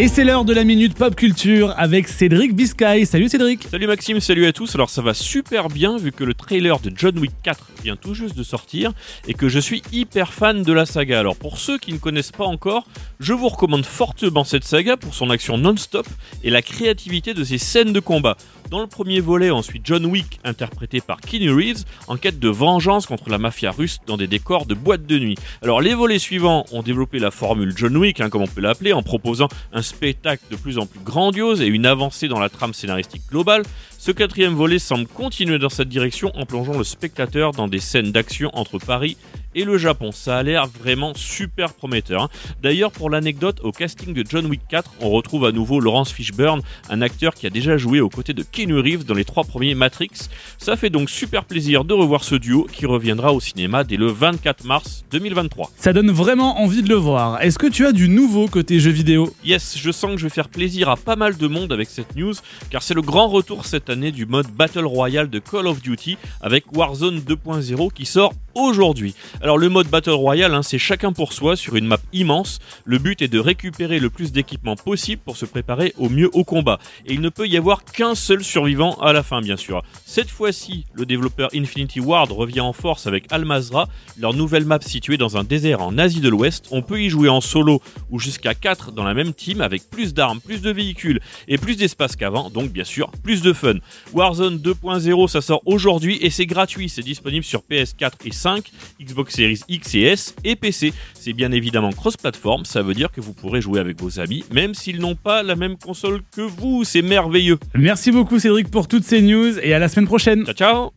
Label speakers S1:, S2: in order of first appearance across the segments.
S1: Et c'est l'heure de la minute pop culture avec Cédric Biscay. Salut Cédric.
S2: Salut Maxime, salut à tous. Alors ça va super bien vu que le trailer de John Wick 4 vient tout juste de sortir et que je suis hyper fan de la saga. Alors pour ceux qui ne connaissent pas encore, je vous recommande fortement cette saga pour son action non-stop et la créativité de ses scènes de combat. Dans le premier volet, ensuite John Wick, interprété par Keanu Reeves, en quête de vengeance contre la mafia russe dans des décors de boîtes de nuit. Alors les volets suivants ont développé la formule John Wick, hein, comme on peut l'appeler, en proposant un spectacle de plus en plus grandiose et une avancée dans la trame scénaristique globale. Ce quatrième volet semble continuer dans cette direction en plongeant le spectateur dans des scènes d'action entre Paris et le Japon. Ça a l'air vraiment super prometteur. Hein. D'ailleurs, pour l'anecdote, au casting de John Wick 4, on retrouve à nouveau Laurence Fishburne, un acteur qui a déjà joué aux côtés de Keanu Reeves dans les trois premiers Matrix. Ça fait donc super plaisir de revoir ce duo qui reviendra au cinéma dès le 24 mars 2023.
S1: Ça donne vraiment envie de le voir. Est-ce que tu as du nouveau côté jeux vidéo?
S2: Yes, je sens que je vais faire plaisir à pas mal de monde avec cette news, car c'est le grand retour cette année du mode Battle Royale de Call of Duty avec Warzone 2.0 qui sort aujourd'hui. Alors le mode Battle Royale, hein, c'est chacun pour soi sur une map immense. Le but est de récupérer le plus d'équipements possible pour se préparer au mieux au combat. Et il ne peut y avoir qu'un seul survivant à la fin, bien sûr. Cette fois-ci, le développeur Infinity Ward revient en force avec Almazra, leur nouvelle map située dans un désert en Asie de l'Ouest. On peut y jouer en solo ou jusqu'à 4 dans la même team avec plus d'armes, plus de véhicules et plus d'espace qu'avant, donc bien sûr plus de fun. Warzone 2.0, ça sort aujourd'hui et c'est gratuit, c'est disponible sur PS4 et 5, Xbox Series X et S et PC. C'est bien évidemment cross-platform, ça veut dire que vous pourrez jouer avec vos amis, même s'ils n'ont pas la même console que vous. C'est merveilleux.
S1: Merci beaucoup Cédric pour toutes ces news et à la semaine prochaine.
S2: Ciao ciao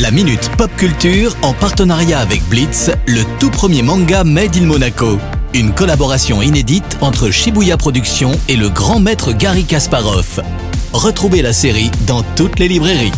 S3: La Minute Pop Culture en partenariat avec Blitz, le tout premier manga Made in Monaco. Une collaboration inédite entre Shibuya Productions et le grand maître Gary Kasparov. Retrouvez la série dans toutes les librairies.